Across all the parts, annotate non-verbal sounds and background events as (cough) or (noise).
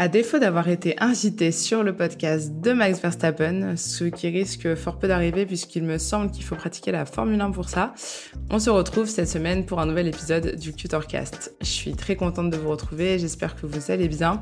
À défaut d'avoir été incité sur le podcast de Max Verstappen, ce qui risque fort peu d'arriver puisqu'il me semble qu'il faut pratiquer la Formule 1 pour ça, on se retrouve cette semaine pour un nouvel épisode du Tutorcast. Je suis très contente de vous retrouver, j'espère que vous allez bien.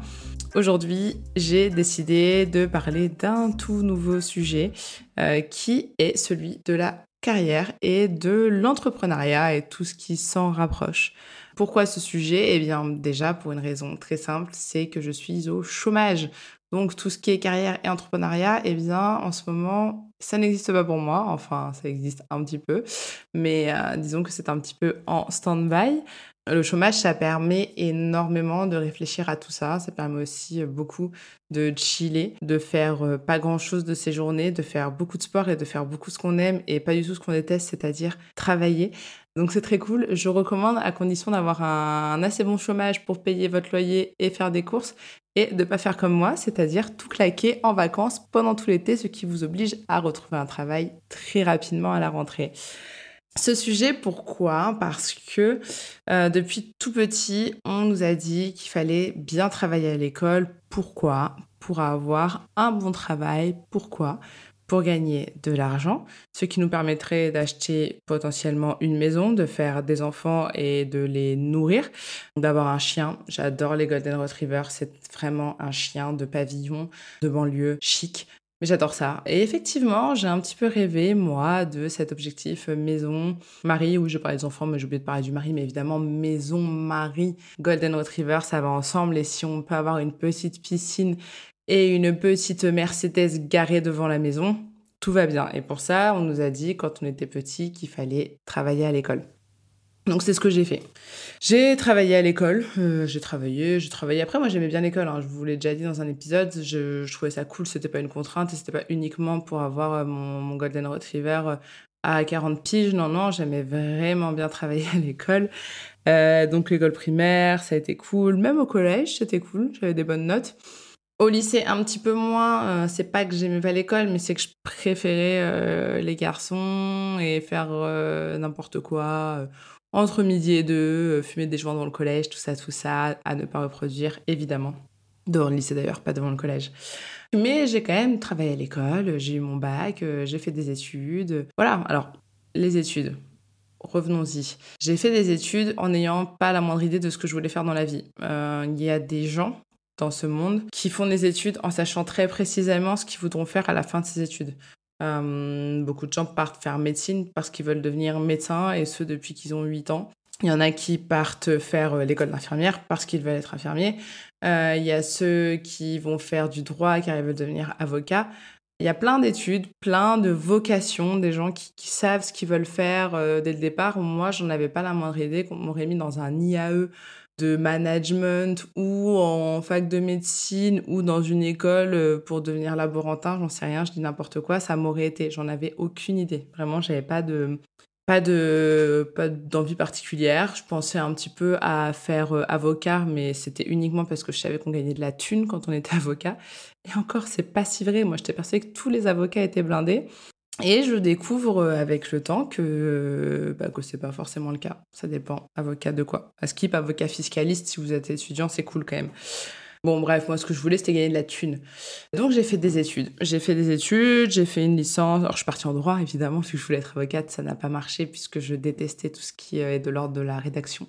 Aujourd'hui, j'ai décidé de parler d'un tout nouveau sujet euh, qui est celui de la carrière et de l'entrepreneuriat et tout ce qui s'en rapproche. Pourquoi ce sujet? Eh bien déjà pour une raison très simple, c'est que je suis au chômage. Donc tout ce qui est carrière et entrepreneuriat, eh bien en ce moment, ça n'existe pas pour moi. Enfin, ça existe un petit peu, mais euh, disons que c'est un petit peu en stand-by. Le chômage, ça permet énormément de réfléchir à tout ça. Ça permet aussi euh, beaucoup de chiller, de faire euh, pas grand-chose de ses journées, de faire beaucoup de sport et de faire beaucoup ce qu'on aime et pas du tout ce qu'on déteste, c'est-à-dire travailler. Donc c'est très cool. Je recommande à condition d'avoir un, assez bon chômage pour payer votre loyer et faire des courses et de pas faire comme moi, c'est-à-dire tout claquer en vacances pendant tout l'été, ce qui vous oblige à retrouver un travail très rapidement à la rentrée. Ce sujet, pourquoi? Parce que euh, depuis tout petit, on nous a dit qu'il fallait bien travailler à l'école. Pourquoi? Pour avoir un bon travail. Pourquoi? Pour gagner de l'argent, ce qui nous permettrait d'acheter potentiellement une maison, de faire des enfants et de les nourrir, d'avoir un chien. J'adore les Golden Retrievers, c'est vraiment un chien de pavillon, de banlieue chic. Mais j'adore ça. Et effectivement, j'ai un petit peu rêvé, moi, de cet objectif maison, mari, où je parlais des enfants, mais j'ai oublié de parler du mari, mais évidemment, maison, mari, Golden Retriever, ça va ensemble. Et si on peut avoir une petite piscine et une petite Mercedes garée devant la maison, tout va bien. Et pour ça, on nous a dit, quand on était petit, qu'il fallait travailler à l'école. Donc c'est ce que j'ai fait. J'ai travaillé à l'école, euh, j'ai travaillé, j'ai travaillé. Après, moi j'aimais bien l'école, hein. je vous l'ai déjà dit dans un épisode, je, trouvais ça cool, c'était pas une contrainte et c'était pas uniquement pour avoir euh, mon, Golden Retriever euh, à 40 piges. Non, non, j'aimais vraiment bien travailler à l'école. donc l'école primaire, ça a été cool. Même au collège, c'était cool, j'avais des bonnes notes. Au lycée, un petit peu moins. c'est pas que j'aimais pas l'école, mais c'est que je préférais les garçons et faire n'importe quoi entre midi et deux, euh, fumer des joints dans le collège, tout ça, tout ça, à ne pas reproduire, évidemment. Devant le lycée d'ailleurs, pas devant le collège. Mais j'ai quand même travaillé à l'école, j'ai eu mon bac, euh, j'ai fait des études. Voilà, alors, les études. Revenons-y. J'ai fait des études en n'ayant pas la moindre idée de ce que je voulais faire dans la vie. Euh, il y a des gens dans ce monde qui font des études en sachant très précisément ce qu'ils voudront faire à la fin de ces études. Euh, beaucoup de gens partent faire médecine parce qu'ils veulent devenir médecins et ce depuis qu'ils ont 8 ans. Il y en a qui partent faire euh, l'école d'infirmière parce qu'ils veulent être infirmiers. Euh, il y a ceux qui vont faire du droit car ils veulent devenir avocats. Il y a plein d'études, plein de vocations, des gens qui, savent ce qu'ils veulent faire dès le départ. Moi, j'en avais pas la moindre idée qu'on m'aurait mis dans un IAE de management ou en fac de médecine ou dans une école euh, pour devenir laborantin, j'en sais rien, je dis n'importe quoi, ça m'aurait été, j'en avais aucune idée. Vraiment, j'avais pas de Pas de pas d'envie particulière. Je pensais un petit peu à faire euh, avocat, mais c'était uniquement parce que je savais qu'on gagnait de la thune quand on était (laughs) avocat. Et encore, c'est pas si vrai. Moi, j'étais persuadée que tous les avocats étaient blindés. Et je découvre euh, avec le temps que, bah, que c'est pas forcément le cas. Ça dépend. Avocat de quoi À skip, avocat fiscaliste, si vous êtes étudiant, c'est cool quand même. Bon, bref, moi, ce que je voulais, c'était gagner de la thune. Donc, j'ai fait des études. J'ai fait des études, j'ai fait une licence. Alors, je suis partie en droit, évidemment, si je voulais être avocate. Ça n'a pas marché puisque je détestais tout ce qui est de l'ordre de la rédaction.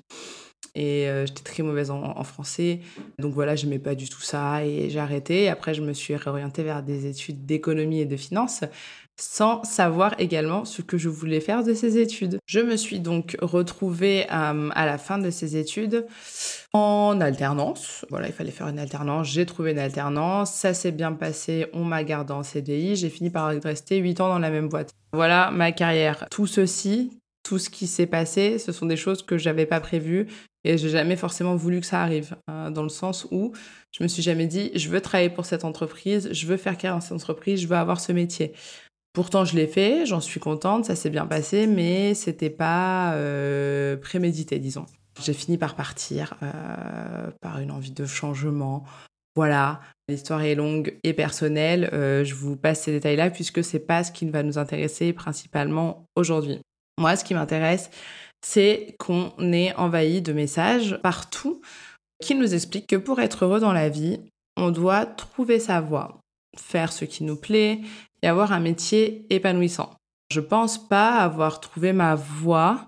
Et euh, j'étais très mauvaise en, français. Donc voilà, je n'aimais pas du tout ça et j'ai arrêté. Après, je me suis réorientée vers des études d'économie et de finance sans savoir également ce que je voulais faire de ces études. Je me suis donc retrouvée euh, à la fin de ces études en alternance. Voilà, il fallait faire une alternance. J'ai trouvé une alternance. Ça s'est bien passé. On m'a gardé en CDI. J'ai fini par rester 8 ans dans la même boîte. Voilà ma carrière. Tout ceci, tout ce qui s'est passé, ce sont des choses que j'avais pas prévues et j'ai jamais forcément voulu que ça arrive. Euh, dans le sens où je me suis jamais dit, je veux travailler pour cette entreprise, je veux faire carrière dans cette entreprise, je veux avoir ce métier. Pourtant, je l'ai fait, j'en suis contente, ça s'est bien passé, mais c'était pas euh, prémédité, disons. J'ai fini par partir, euh, par une envie de changement. Voilà, l'histoire est longue et personnelle. Je vous passe ces détails-là puisque c'est pas ce qui va nous intéresser principalement aujourd'hui. Moi, ce qui m'intéresse, c'est qu'on est envahi de messages partout qui nous expliquent que pour être heureux dans la vie, on doit trouver sa voie, faire ce qui nous plaît, et avoir un métier épanouissant. Je pense pas avoir trouvé ma voie.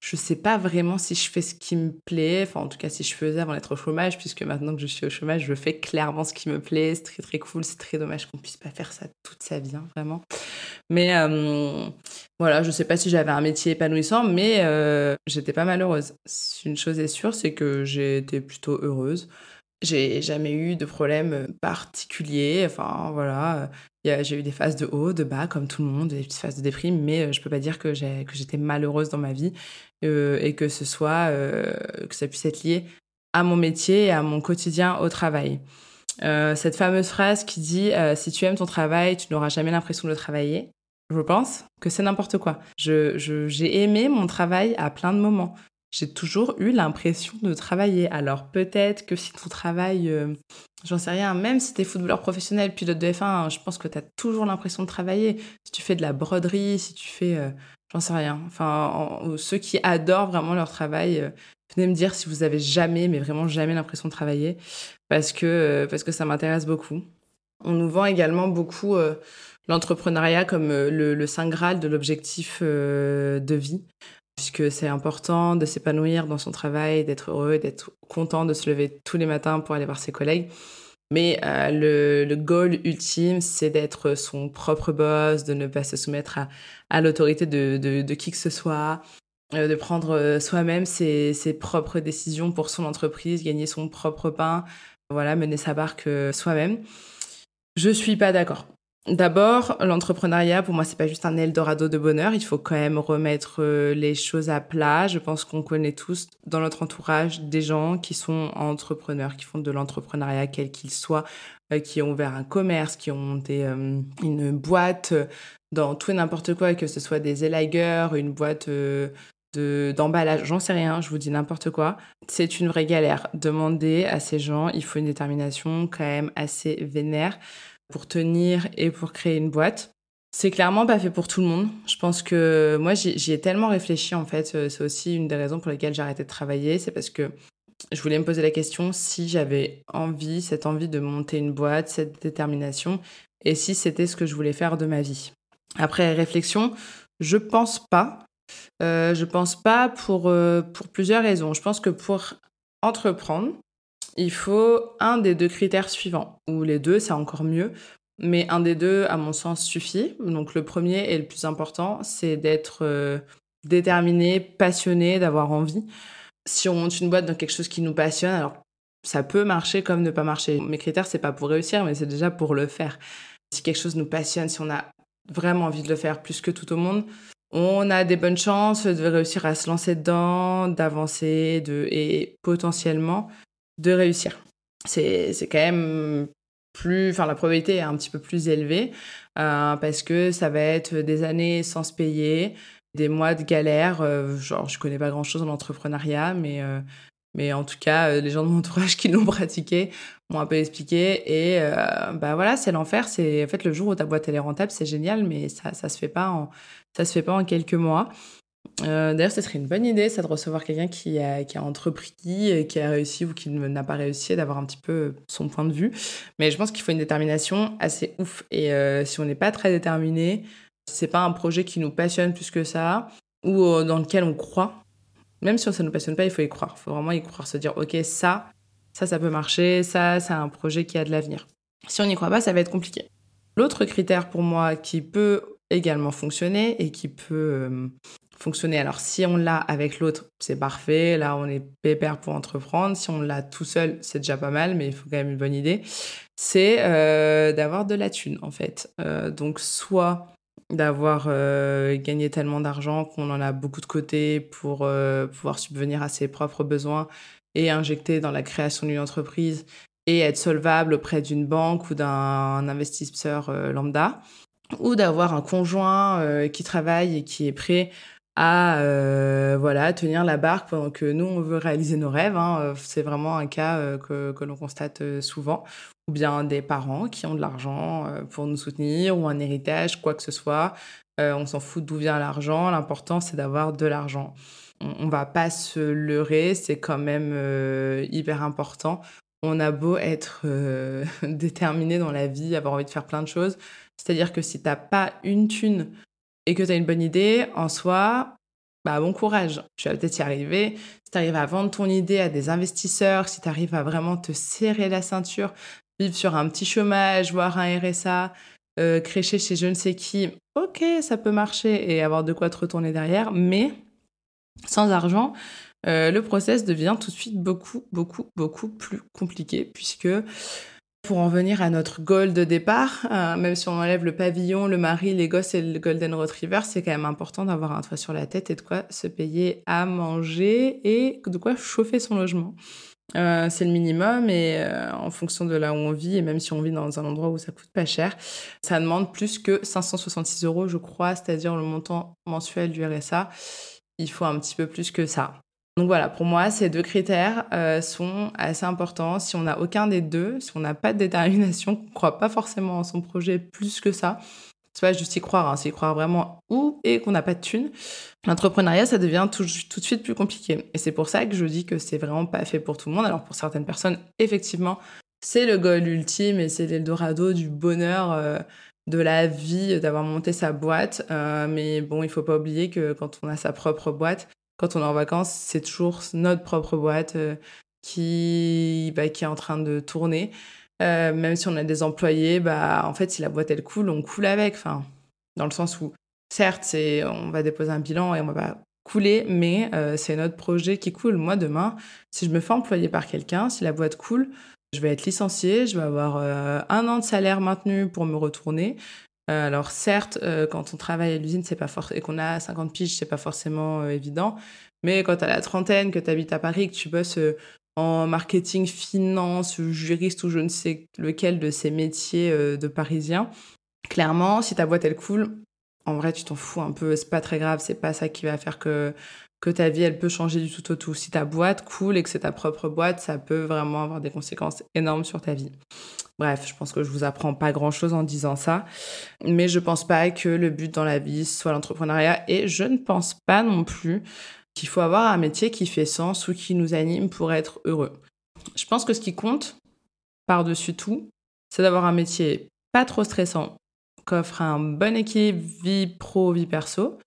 Je sais pas vraiment si je fais ce qui me plaît, enfin en tout cas si je faisais avant d'être au chômage, puisque maintenant que je suis au chômage, je fais clairement ce qui me plaît, c'est très très cool, c'est très dommage qu'on puisse pas faire ça toute sa vie, hein, vraiment. Mais euh, voilà, je sais pas si j'avais un métier épanouissant, mais euh, j'étais pas malheureuse. Une chose est sûre, c'est que j'ai été plutôt heureuse. J'ai jamais eu de problème particulier. Enfin, voilà. J'ai eu des phases de haut, de bas, comme tout le monde, des petites phases de déprime, mais euh, je peux pas dire que j'étais malheureuse dans ma vie et que ce soit, euh, que ça puisse être lié à mon métier et à mon quotidien au travail. cette fameuse phrase qui dit si tu aimes ton travail, tu n'auras jamais l'impression de travailler. Je pense que c'est n'importe quoi. J'ai je, aimé mon travail à plein de moments j'ai toujours eu l'impression de travailler. Alors peut-être que si ton travail, euh, j'en sais rien, même si tu es footballeur professionnel, pilote de F1, je pense que tu as toujours l'impression de travailler. Si tu fais de la broderie, si tu fais, euh, j'en sais rien. Enfin, ceux qui adorent vraiment leur travail, euh, venez me dire si vous avez jamais, mais vraiment jamais l'impression de travailler, parce que, parce que ça m'intéresse beaucoup. On nous vend également beaucoup l'entrepreneuriat comme le, le, saint graal de l'objectif de vie puisque c'est important de s'épanouir dans son travail, d'être heureux, d'être content de se lever tous les matins pour aller voir ses collègues. Mais euh, le, le, goal ultime, c'est d'être son propre boss, de ne pas se soumettre à, à l'autorité de, de, de, qui que ce soit, euh, de prendre euh, soi-même ses, ses, propres décisions pour son entreprise, gagner son propre pain, voilà, mener sa barque soi-même. Je suis pas d'accord. D'abord, l'entrepreneuriat, pour moi, c'est pas juste un Eldorado de bonheur. Il faut quand même remettre euh, les choses à plat. Je pense qu'on connaît tous dans notre entourage des gens qui sont entrepreneurs, qui font de l'entrepreneuriat, quel qu'il soit, euh, qui ont ouvert un commerce, qui ont monté euh, une boîte dans tout et n'importe quoi, que ce soit des élagueurs, une boîte de d'emballage, j'en sais rien, je vous dis n'importe quoi. C'est une vraie galère. Demandez à ces gens, il faut une détermination quand même assez vénère pour tenir et pour créer une boîte. C'est clairement pas fait pour tout le monde. Je pense que moi, j'y ai tellement réfléchi, en fait. Euh, c'est aussi une des raisons pour lesquelles j'ai arrêté de travailler. C'est parce que je voulais me poser la question si j'avais envie, cette envie de monter une boîte, cette détermination, et si c'était ce que je voulais faire de ma vie. Après réflexion, je pense pas. Euh, je pense pas pour, euh, pour plusieurs raisons. Je pense que pour entreprendre, il faut un des deux critères suivants, ou les deux, c'est encore mieux, mais un des deux, à mon sens, suffit. Donc le premier et le plus important, c'est d'être euh, déterminé, passionné, d'avoir envie. Si on monte une boîte dans quelque chose qui nous passionne, alors ça peut marcher comme ne pas marcher. Mes critères, c'est pas pour réussir, mais c'est déjà pour le faire. Si quelque chose nous passionne, si on a vraiment envie de le faire plus que tout au monde, on a des bonnes chances de réussir à se lancer dedans, d'avancer, de et potentiellement de réussir. C'est quand même plus, enfin la probabilité est un petit peu plus élevée euh, parce que ça va être des années sans se payer, des mois de galère. genre, je connais pas grand-chose en entrepreneuriat, mais, mais en tout cas, les gens de mon entourage qui l'ont (laughs) pratiqué m'ont un peu expliqué. Et bah voilà, c'est l'enfer. C'est en fait le jour où ta boîte elle est rentable, c'est génial, mais ça ça se fait pas en ça se fait pas en quelques mois. Euh, d'ailleurs, ce serait une bonne idée, ça, de recevoir quelqu'un qui a, entrepris, qui a réussi ou qui n'a pas réussi, d'avoir un petit peu son point de vue. Mais je pense qu'il faut une détermination assez ouf. Et euh, si on n'est pas très déterminé, si c'est pas un projet qui nous passionne plus que ça, ou euh, dans lequel on croit, même si ça ne nous passionne pas, il faut y croire. Il faut vraiment y croire, se dire, OK, ça, ça, ça peut marcher, ça, c'est un projet qui a de l'avenir. Si on n'y croit pas, ça va être compliqué. L'autre critère pour moi qui peut également fonctionner et qui peut fonctionner. Alors si on l'a avec l'autre, c'est parfait. Là, on est pépère pour entreprendre. Si on l'a tout seul, c'est déjà pas mal, mais il faut quand même une bonne idée. C'est euh, d'avoir de la thune, en fait. Euh, donc soit d'avoir euh, gagné tellement d'argent qu'on en a beaucoup de côté pour pouvoir subvenir à ses propres besoins et injecter dans la création d'une entreprise et être solvable auprès d'une banque ou d'un investisseur lambda, ou d'avoir un conjoint qui travaille et qui est prêt à euh, voilà tenir la barque pendant que nous on veut réaliser nos rêves. Hein. Euh, c'est vraiment un cas euh, que, que l'on constate souvent. Ou bien des parents qui ont de l'argent pour nous soutenir ou un héritage, quoi que ce soit. on s'en fout d'où vient l'argent. L'important c'est d'avoir de l'argent. On, on, va pas se leurrer, c'est quand même hyper important. On a beau être (laughs) déterminé dans la vie, avoir envie de faire plein de choses. C'est-à-dire que si t'as pas une thune et que tu as une bonne idée, en soi, bah, bon courage. Tu vas peut-être y arriver. Si tu arrives à vendre ton idée à des investisseurs, si tu arrives à vraiment te serrer la ceinture, vivre sur un petit chômage, voir un RSA, euh, crécher chez je ne sais qui, ok, ça peut marcher et avoir de quoi te retourner derrière, mais sans argent, euh, le process devient tout de suite beaucoup, beaucoup, beaucoup plus compliqué puisque pour en venir à notre goal de départ, euh, même si on enlève le pavillon, le mari, les gosses et le golden retriever, c'est quand même important d'avoir un toit sur la tête et de quoi se payer à manger et de quoi chauffer son logement. Euh, c'est le minimum et euh, en fonction de là où on vit, et même si on vit dans un endroit où ça coûte pas cher, ça demande plus que 566 euros, je crois, c'est-à-dire le montant mensuel du RSA. Il faut un petit peu plus que ça. Donc voilà, pour moi, ces deux critères euh, sont assez importants. Si on n'a aucun des deux, si on n'a pas de détermination, qu'on ne croit pas forcément en son projet plus que ça, c'est pas juste y croire, hein, c'est y croire vraiment ou et qu'on n'a pas de thunes, l'entrepreneuriat, ça devient tout, tout, de suite plus compliqué. Et c'est pour ça que je dis que c'est vraiment pas fait pour tout le monde. Alors pour certaines personnes, effectivement, c'est le goal ultime et c'est l'Eldorado du bonheur. Euh, de la vie, d'avoir monté sa boîte. Euh, mais bon, il faut pas oublier que quand on a sa propre boîte, quand on est en vacances, c'est toujours notre propre boîte euh, qui, bah, qui est en train de tourner. Euh, même si on a des employés, bah, en fait, si la boîte elle coule, on coule avec. Enfin, dans le sens où, certes, on va déposer un bilan et on va pas couler, mais euh, c'est notre projet qui coule. Moi, demain, si je me fais employer par quelqu'un, si la boîte coule, je vais être licenciée, je vais avoir un an de salaire maintenu pour me retourner. Euh, alors certes, euh, quand on travaille à l'usine, c'est pas et qu'on a 50 piges, c'est pas forcément euh, évident. Mais quand tu as la trentaine, que tu habites à Paris, que tu bosses en marketing, finance, juriste ou je ne sais lequel de ces métiers de Parisiens, clairement, si ta boîte elle coule, en vrai, tu t'en fous un peu, c'est pas très grave, c'est pas ça qui va faire que que ta vie, elle peut changer du tout au tout. Si ta boîte coule et que c'est ta propre boîte, ça peut vraiment avoir des conséquences énormes sur ta vie. Bref, je pense que je vous apprends pas grand chose en disant ça, mais je pense pas que le but dans la vie soit l'entrepreneuriat et je ne pense pas non plus qu'il faut avoir un métier qui fait sens ou qui nous anime pour être heureux. Je pense que ce qui compte par-dessus tout, c'est d'avoir un métier pas trop stressant, qu'offre un bon équilibre vie pro, vie perso,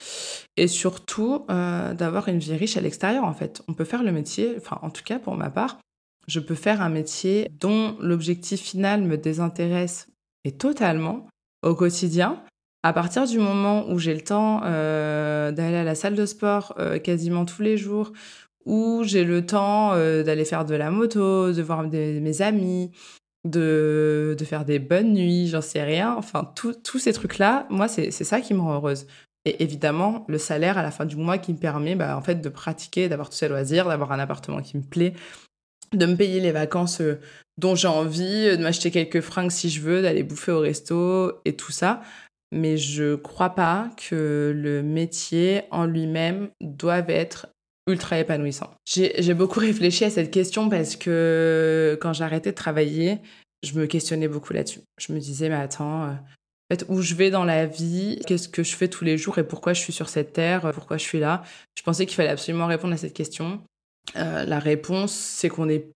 et surtout euh, d'avoir une vie riche à l'extérieur en fait. On peut faire le métier, enfin en tout cas pour ma part, je peux faire un métier dont l'objectif final me désintéresse et totalement au quotidien. À partir du moment où j'ai le temps euh, d'aller à la salle de sport euh, quasiment tous les jours, où j'ai le temps d'aller faire de la moto, de voir mes amis, de, de, faire des bonnes nuits, j'en sais rien. Enfin, tous ces trucs-là, moi, c'est ça qui me rend heureuse. Et évidemment, le salaire à la fin du mois qui me permet bah, en fait, de pratiquer, d'avoir tous ces loisirs, d'avoir un appartement qui me plaît, de me payer les vacances euh, dont j'ai envie, de m'acheter quelques fringues si je veux, d'aller bouffer au resto et tout ça. mais je crois pas que le métier en lui-même doive être ultra épanouissant. J'ai beaucoup (laughs) réfléchi à cette question parce que quand arrêté de travailler, je me questionnais beaucoup là-dessus. Je me disais, mais attends, euh, où je vais dans la vie, qu'est-ce que je fais tous les jours et pourquoi je suis sur cette terre, pourquoi je suis là? Je pensais qu'il fallait absolument répondre à cette question. Euh, la réponse, c'est qu'on est,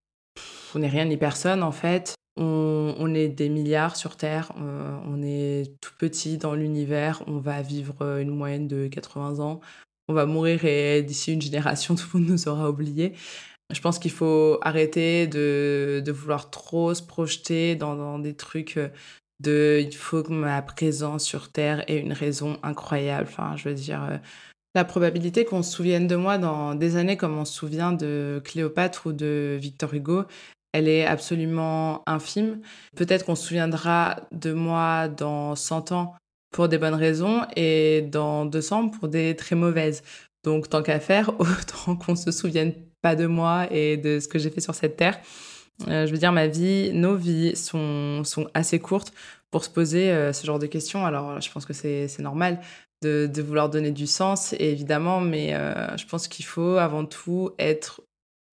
on n'est rien ni personne en fait. On, est des milliards sur Terre, euh, on est tout petit dans l'univers, on va vivre une moyenne de 80 ans, on va mourir et d'ici une génération, (laughs) tout le monde nous aura oubliés. Je pense qu'il faut arrêter de, de, vouloir trop se projeter dans, dans, des trucs de il faut que ma présence sur Terre ait une raison incroyable. Enfin, je veux dire, euh, la probabilité qu'on se souvienne de moi dans des années comme on se souvient de Cléopâtre ou de Victor Hugo, elle est absolument infime. Peut-être qu'on se souviendra de moi dans 100 ans pour des bonnes raisons et dans 200 pour des très mauvaises. Donc tant qu'à faire, (laughs) autant qu'on se souvienne pas de moi et de ce que j'ai fait sur cette terre. Euh, je veux dire, ma vie, nos vies sont, sont assez courtes pour se poser euh, ce genre de questions. Alors, je pense que c'est normal de, vouloir donner du sens, évidemment, mais euh, je pense qu'il faut avant tout être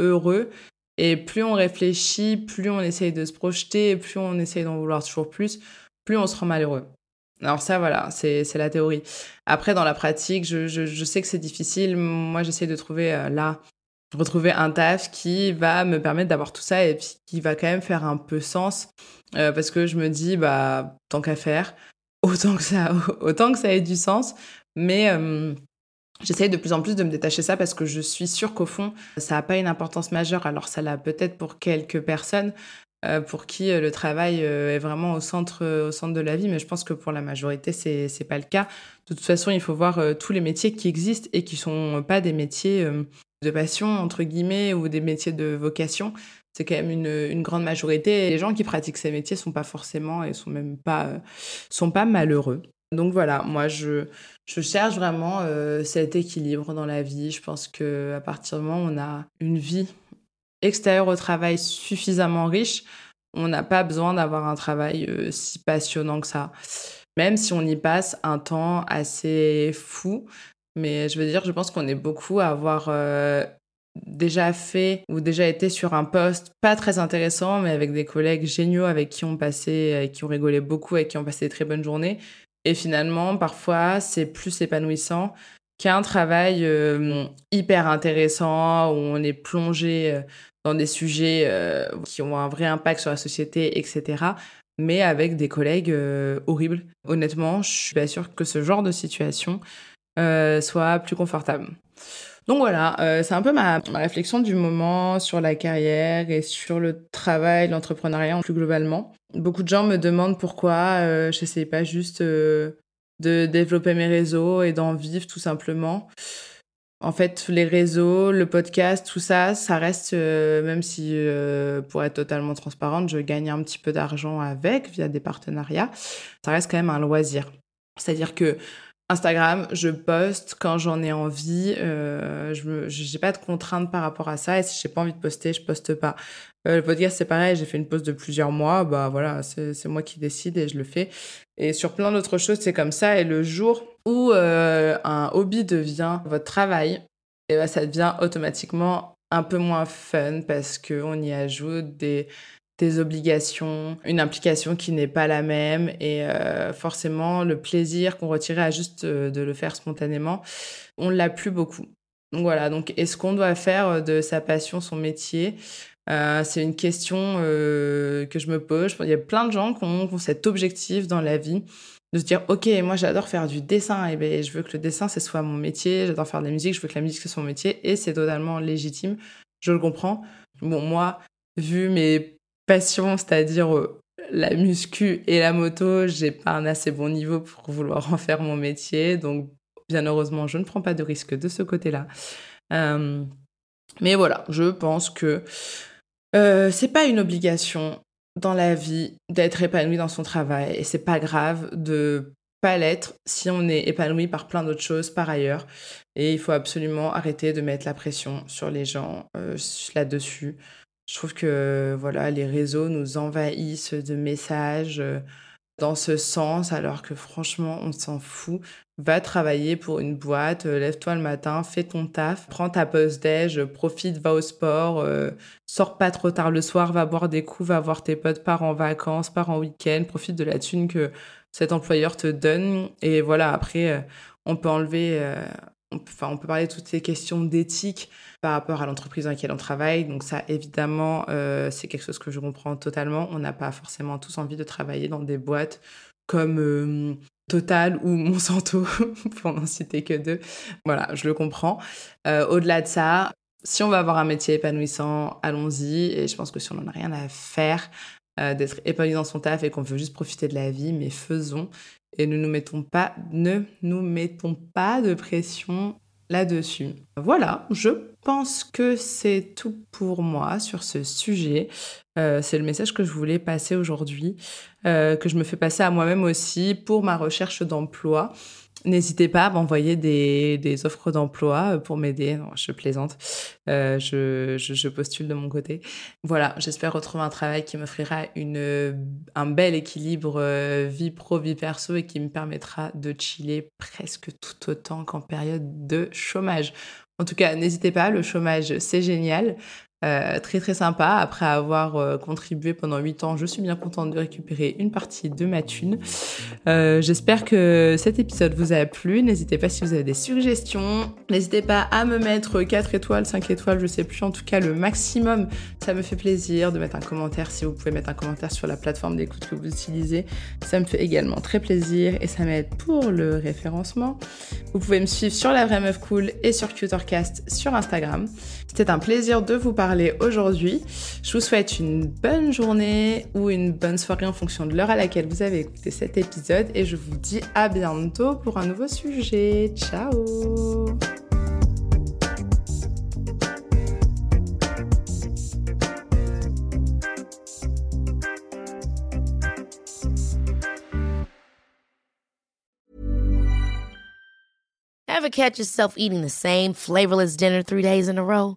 heureux. Et plus on réfléchit, plus on essaye de se projeter, plus on essaye d'en vouloir toujours plus, plus on se rend malheureux. Alors ça, voilà, c'est la théorie. Après, dans la pratique, je, je, sais que c'est difficile. Moi, j'essaie de trouver euh, là, retrouver un taf qui va me permettre d'avoir tout ça et puis qui va quand même faire un peu sens. Euh, parce que je me dis, bah, tant qu'à faire, (laughs) autant que, ça, (laughs) autant que ça ait du sens. Mais euh, j'essaye de plus en plus de me détacher ça parce que je suis sûre qu'au fond, ça n'a pas une importance majeure. Alors ça l'a peut-être pour quelques personnes, pour qui euh, le travail euh, est vraiment au centre, au centre de la vie, mais je pense que pour la majorité, c'est n'est pas le cas. De toute façon, il faut voir tous les métiers qui existent et qui sont pas des métiers de passion, entre guillemets, ou des métiers de vocation. C'est quand même une, grande majorité. Les gens qui pratiquent ces métiers sont pas forcément et sont même pas, sont pas malheureux. Donc voilà, moi je, je cherche vraiment cet équilibre dans la vie. Je pense que à partir du moment où on a une vie extérieur au travail suffisamment riche, on n'a pas besoin d'avoir un travail euh, si passionnant que ça. Même si on y passe un temps assez fou. Mais je veux dire, je pense qu'on est beaucoup à avoir euh, déjà fait ou déjà été sur un poste pas très intéressant, mais avec des collègues géniaux avec qui on passait, avec qui on rigolait beaucoup, avec qui on passait des très bonnes journées. Et finalement, parfois, c'est plus épanouissant qu'un travail euh, hyper intéressant où on est plongé dans des sujets euh, qui ont un vrai impact sur la société, etc. Mais avec des collègues euh, horribles. Honnêtement, je suis pas sûre que ce genre de situation euh, soit plus confortable. Donc voilà, c'est un peu ma, ma, réflexion du moment sur la carrière et sur le travail, l'entrepreneuriat plus globalement. Beaucoup de gens me demandent pourquoi je n'essaye pas juste de développer mes réseaux et d'en vivre tout simplement. En fait, les réseaux, le podcast, tout ça, ça reste, euh, même si euh, pour être totalement transparente, je gagne un petit peu d'argent avec via des partenariats, ça reste quand même un loisir. C'est-à-dire que Instagram, je poste quand j'en ai envie. Euh, je n'ai pas de contraintes par rapport à ça. Et si j'ai pas envie de poster, je poste pas. Euh, le podcast, c'est pareil. J'ai fait une pause de plusieurs mois. Bah voilà, c'est moi qui décide et je le fais. Et sur plein d'autres choses, c'est comme ça. Et le jour où euh, un hobby devient votre travail, et ben, ça devient automatiquement un peu moins fun parce qu'on y ajoute des, obligations, une implication qui n'est pas la même et euh, forcément le plaisir qu'on retirait à juste de le faire spontanément, on l'a plus beaucoup. Donc voilà, donc est-ce qu'on doit faire de sa passion son métier? Euh, c'est une question euh, que je me pose. Il y a plein de gens qui ont, cet objectif dans la vie de se dire ok moi j'adore faire du dessin et ben je veux que le dessin ce soit mon métier. J'adore faire de la musique je veux que la musique soit mon métier et c'est totalement légitime. Je le comprends. Bon moi vu mes passions c'est-à-dire euh, la muscu et la moto j'ai pas un assez bon niveau pour vouloir en faire mon métier. Donc bien heureusement je ne prends pas de risque de ce côté là mais voilà je pense que euh, c'est pas une obligation dans la vie d'être épanoui dans son travail et c'est pas grave de pas l'être si on est épanoui par plein d'autres choses par ailleurs et il faut absolument arrêter de mettre la pression sur les gens euh, là-dessus. Je trouve que voilà, les réseaux nous envahissent de messages. Euh, dans ce sens alors que franchement on s'en fout. Va travailler pour une boîte, euh, lève-toi le matin, fais ton taf, prends ta pause déj, profite, va au sport, euh, sors pas trop tard le soir, va boire des coups, va voir tes potes, pars en vacances, pars en week-end, profite de la thune que cet employeur te donne. Et voilà, après, euh, on peut enlever, on, on peut parler de toutes ces questions d'éthique par rapport à l'entreprise dans laquelle on travaille. Donc ça, évidemment, c'est quelque chose que je comprends totalement. On n'a pas forcément tous envie de travailler dans des boîtes comme Total ou Monsanto, (laughs) pour n'en citer que deux. Voilà, je le comprends. Euh, au-delà de ça, si on veut avoir un métier épanouissant, allons-y. Et je pense que si on n'en a rien à faire euh, d'être épanoui dans son taf et qu'on veut juste profiter de la vie, mais faisons. Et ne nous mettons pas, ne nous mettons pas de pression là-dessus. Voilà, je pense que c'est tout pour moi sur ce sujet. Euh, c'est le message que je voulais passer aujourd'hui, euh, que je me fais passer à moi-même aussi pour ma recherche d'emploi. N'hésitez pas à m'envoyer des, offres d'emploi pour m'aider. Je plaisante. Euh, je, postule de mon côté. Voilà, j'espère retrouver un travail qui m'offrira une, un bel équilibre euh, vie pro, vie perso et qui me permettra de chiller presque tout autant qu'en période de chômage. En tout cas, n'hésitez pas, le chômage, c'est génial. Euh, très très sympa. Après avoir euh, contribué pendant 8 ans, je suis bien contente de récupérer une partie de ma thune. Euh, j'espère que cet épisode vous a plu. N'hésitez pas si vous avez des suggestions. N'hésitez pas à me mettre 4 étoiles, 5 étoiles, je sais plus. En tout cas, le maximum, ça me fait plaisir de mettre un commentaire. Si vous pouvez mettre un commentaire sur la plateforme d'écoute que vous utilisez, ça me fait également très plaisir et ça m'aide pour le référencement. Vous pouvez me suivre sur La Vraie Meuf Cool et sur Cutercast sur Instagram. C'était un plaisir de vous parler aujourd'hui. Je vous souhaite une bonne journée ou une bonne soirée en fonction de l'heure à laquelle vous avez écouté cet épisode et je vous dis à bientôt pour un nouveau sujet. Ciao Ever catch yourself eating the same flavorless dinner three days in a row?